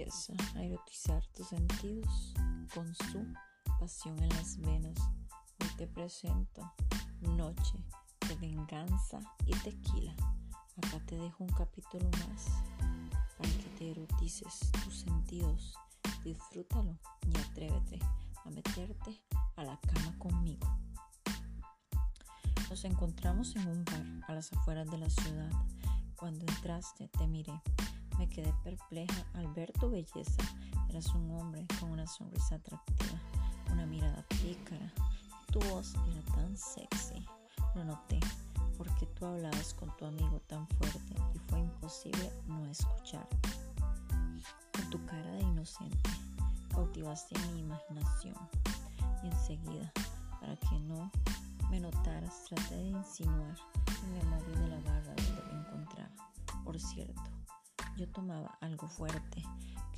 empieza a erotizar tus sentidos con su pasión en las venas. Hoy te presento Noche de Venganza y Tequila. Acá te dejo un capítulo más para que te erotices tus sentidos. Disfrútalo y atrévete a meterte a la cama conmigo. Nos encontramos en un bar a las afueras de la ciudad. Cuando entraste te miré me quedé perpleja al ver tu belleza. Eras un hombre con una sonrisa atractiva, una mirada pícara. Tu voz era tan sexy. Lo noté porque tú hablabas con tu amigo tan fuerte y fue imposible no escuchar. Con tu cara de inocente cautivaste mi imaginación y enseguida, para que no me notaras, traté de insinuar y me de la barra donde me encontraba. Por cierto, yo tomaba algo fuerte,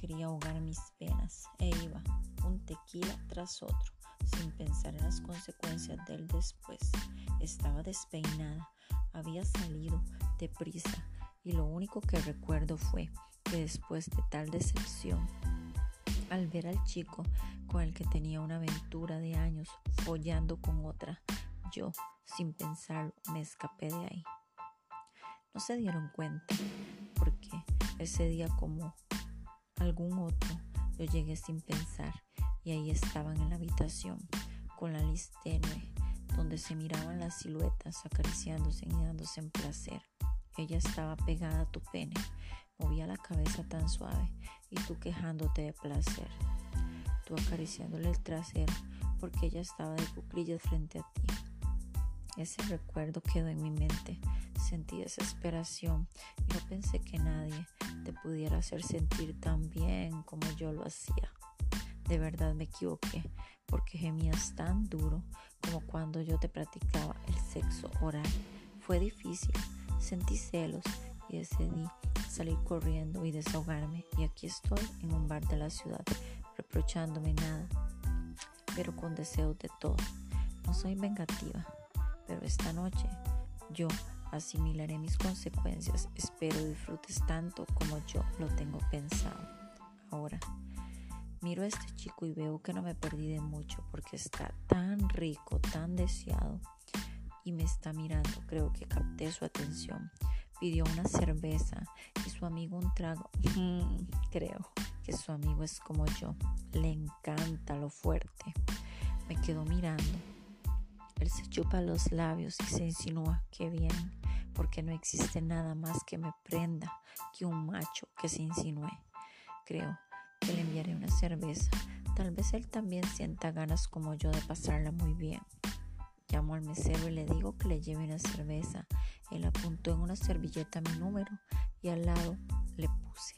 quería ahogar mis penas e iba un tequila tras otro, sin pensar en las consecuencias del después. Estaba despeinada, había salido deprisa y lo único que recuerdo fue que después de tal decepción, al ver al chico con el que tenía una aventura de años follando con otra, yo, sin pensarlo, me escapé de ahí. No se dieron cuenta porque ese día como algún otro, yo llegué sin pensar y ahí estaban en la habitación con la luz tenue donde se miraban las siluetas acariciándose y dándose en placer. Ella estaba pegada a tu pene, movía la cabeza tan suave y tú quejándote de placer. Tú acariciándole el trasero porque ella estaba de cuclillas frente a ti. Ese recuerdo quedó en mi mente. Sentí desesperación y no pensé que nadie te pudiera hacer sentir tan bien como yo lo hacía. De verdad me equivoqué porque gemías tan duro como cuando yo te practicaba el sexo oral. Fue difícil, sentí celos y decidí salir corriendo y desahogarme y aquí estoy en un bar de la ciudad reprochándome nada, pero con deseos de todo. No soy vengativa, pero esta noche yo asimilaré mis consecuencias. Espero disfrutes tanto como yo lo tengo pensado. Ahora, miro a este chico y veo que no me perdí de mucho porque está tan rico, tan deseado y me está mirando. Creo que capté su atención. Pidió una cerveza y su amigo un trago. creo que su amigo es como yo. Le encanta lo fuerte. Me quedó mirando él se chupa los labios y se insinúa, que bien, porque no existe nada más que me prenda que un macho que se insinúe. Creo que le enviaré una cerveza. Tal vez él también sienta ganas como yo de pasarla muy bien. Llamo al mesero y le digo que le lleve una cerveza. Él apuntó en una servilleta mi número y al lado le puse.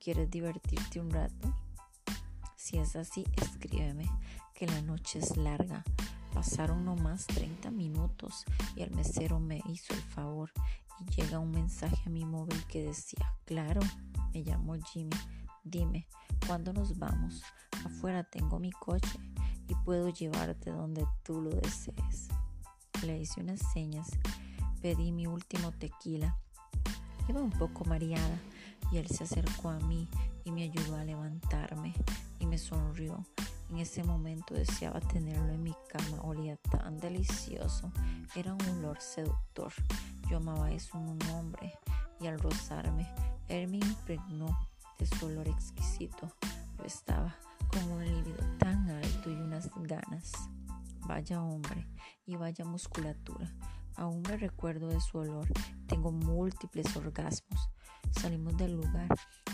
¿Quieres divertirte un rato? Si es así, escríbeme, que la noche es larga. Pasaron nomás 30 minutos y el mesero me hizo el favor y llega un mensaje a mi móvil que decía, claro, me llamo Jimmy, dime, ¿cuándo nos vamos? Afuera tengo mi coche y puedo llevarte donde tú lo desees. Le hice unas señas, pedí mi último tequila. Iba un poco mareada y él se acercó a mí y me ayudó a levantarme y me sonrió en ese momento deseaba tenerlo en mi cama, olía tan delicioso, era un olor seductor. Yo amaba eso en un hombre y al rozarme, él me impregnó de su olor exquisito. Yo estaba con un líbido tan alto y unas ganas. Vaya hombre y vaya musculatura. Aún me recuerdo de su olor. Tengo múltiples orgasmos. Salimos del lugar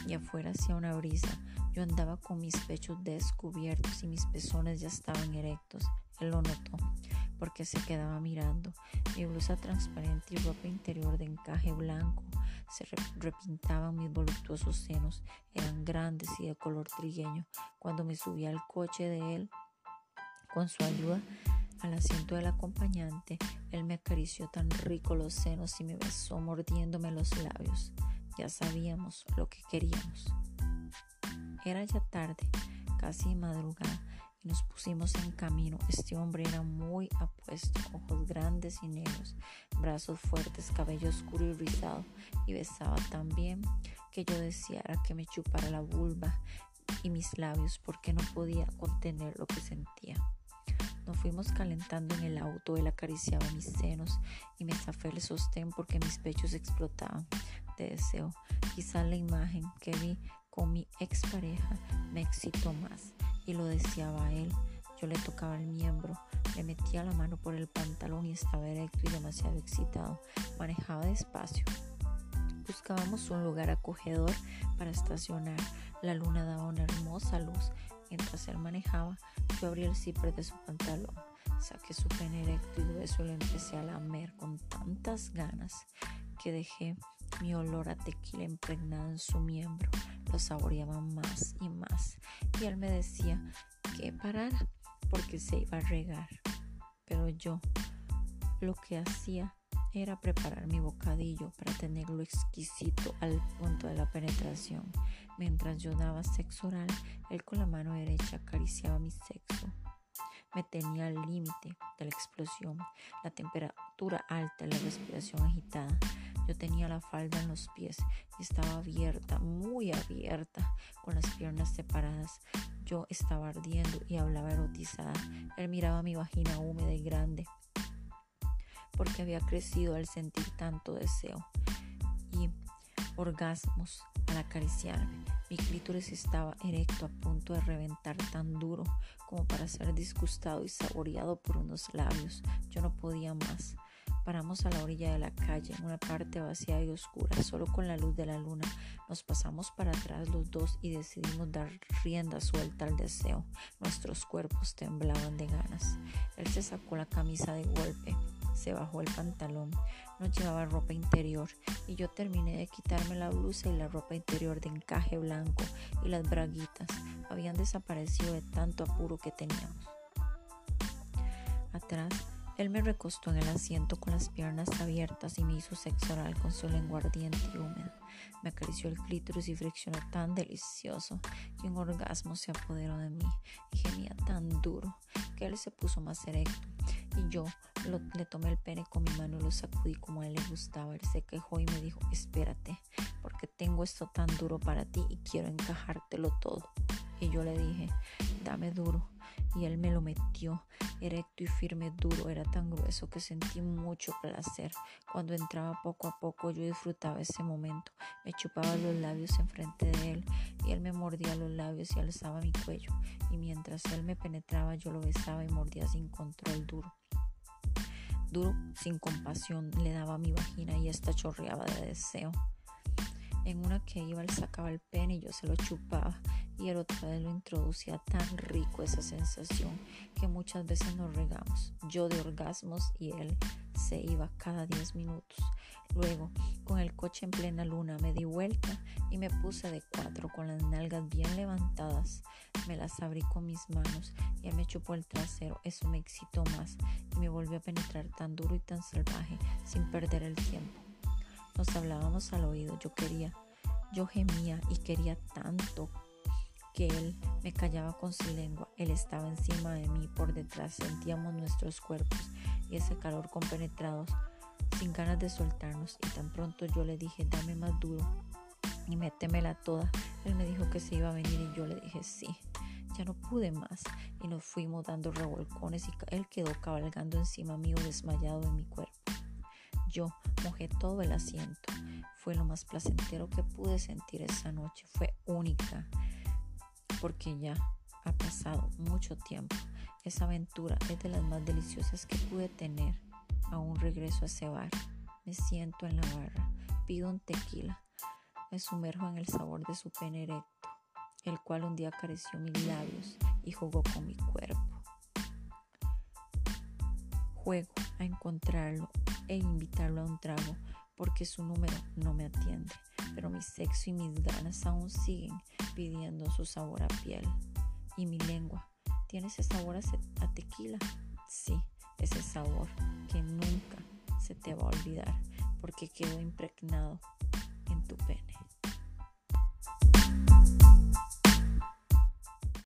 y afuera hacía una brisa. Yo andaba con mis pechos descubiertos y mis pezones ya estaban erectos. Él lo notó porque se quedaba mirando. Mi blusa transparente y ropa interior de encaje blanco se repintaban mis voluptuosos senos. Eran grandes y de color trigueño. Cuando me subí al coche de él, con su ayuda, al asiento del acompañante, él me acarició tan rico los senos y me besó mordiéndome los labios. Ya sabíamos lo que queríamos. Era ya tarde, casi madrugada, y nos pusimos en camino. Este hombre era muy apuesto, ojos grandes y negros, brazos fuertes, cabello oscuro y rizado, y besaba tan bien que yo deseara que me chupara la vulva y mis labios porque no podía contener lo que sentía. Nos fuimos calentando en el auto, él acariciaba mis senos y me zafé el sostén porque mis pechos explotaban de deseo. Quizá la imagen que vi con mi expareja me excitó más y lo deseaba él. Yo le tocaba el miembro, le metía la mano por el pantalón y estaba erecto y demasiado excitado. Manejaba despacio. Buscábamos un lugar acogedor para estacionar. La luna daba una hermosa luz. Mientras él manejaba, yo abrí el cipre de su pantalón. Saqué su pene erecto y grueso y lo empecé a lamer con tantas ganas que dejé mi olor a tequila impregnado en su miembro lo saboreaba más y más. Y él me decía que parara porque se iba a regar. Pero yo lo que hacía era preparar mi bocadillo para tenerlo exquisito al punto de la penetración. Mientras yo daba sexo oral, él con la mano derecha acariciaba mi sexo. Me tenía al límite de la explosión, la temperatura alta, la respiración agitada. Yo tenía la falda en los pies y estaba abierta, muy abierta, con las piernas separadas. Yo estaba ardiendo y hablaba erotizada. Él miraba mi vagina húmeda y grande porque había crecido al sentir tanto deseo y orgasmos al acariciarme. Mi clítoris estaba erecto a punto de reventar tan duro como para ser disgustado y saboreado por unos labios. Yo no podía más. Paramos a la orilla de la calle, en una parte vacía y oscura, solo con la luz de la luna. Nos pasamos para atrás los dos y decidimos dar rienda suelta al deseo. Nuestros cuerpos temblaban de ganas. Él se sacó la camisa de golpe, se bajó el pantalón, no llevaba ropa interior y yo terminé de quitarme la blusa y la ropa interior de encaje blanco y las braguitas habían desaparecido de tanto apuro que teníamos. Atrás él me recostó en el asiento con las piernas abiertas y me hizo sexo oral con su lengua ardiente y húmeda. Me acarició el clítoris y friccionó tan delicioso que un orgasmo se apoderó de mí y gemía tan duro que él se puso más erecto y yo le tomé el pene con mi mano y lo sacudí como a él le gustaba. Él se quejó y me dijo, espérate, porque tengo esto tan duro para ti y quiero encajártelo todo. Y yo le dije, dame duro y él me lo metió erecto y firme, duro, era tan grueso que sentí mucho placer. Cuando entraba poco a poco yo disfrutaba ese momento, me chupaba los labios enfrente de él y él me mordía los labios y alzaba mi cuello y mientras él me penetraba yo lo besaba y mordía sin control duro. Duro, sin compasión, le daba a mi vagina y esta chorreaba de deseo. En una que iba él sacaba el pene y yo se lo chupaba y el otra vez lo introducía tan rico esa sensación que muchas veces nos regamos. Yo de orgasmos y él se iba cada 10 minutos. Luego, con el coche en plena luna, me di vuelta y me puse de cuatro con las nalgas bien levantadas. Me las abrí con mis manos y él me chupó el trasero. Eso me excitó más y me volvió a penetrar tan duro y tan salvaje sin perder el tiempo. Nos hablábamos al oído, yo quería, yo gemía y quería tanto que él me callaba con su lengua. Él estaba encima de mí, por detrás sentíamos nuestros cuerpos y ese calor compenetrados, sin ganas de soltarnos. Y tan pronto yo le dije, dame más duro y métemela toda. Él me dijo que se iba a venir y yo le dije sí. Ya no pude más y nos fuimos dando revolcones y él quedó cabalgando encima mío desmayado en mi cuerpo. Yo mojé todo el asiento. Fue lo más placentero que pude sentir esa noche. Fue única porque ya ha pasado mucho tiempo. Esa aventura es de las más deliciosas que pude tener. Aún regreso a ese bar. Me siento en la barra. Pido un tequila. Me sumerjo en el sabor de su pene erecto, el cual un día acarició mis labios y jugó con mi cuerpo. Juego a encontrarlo e invitarlo a un trago porque su número no me atiende, pero mi sexo y mis ganas aún siguen pidiendo su sabor a piel. Y mi lengua, ¿tiene ese sabor a, tequila? Sí, ese sabor que nunca se te va a olvidar porque quedó impregnado en tu pene.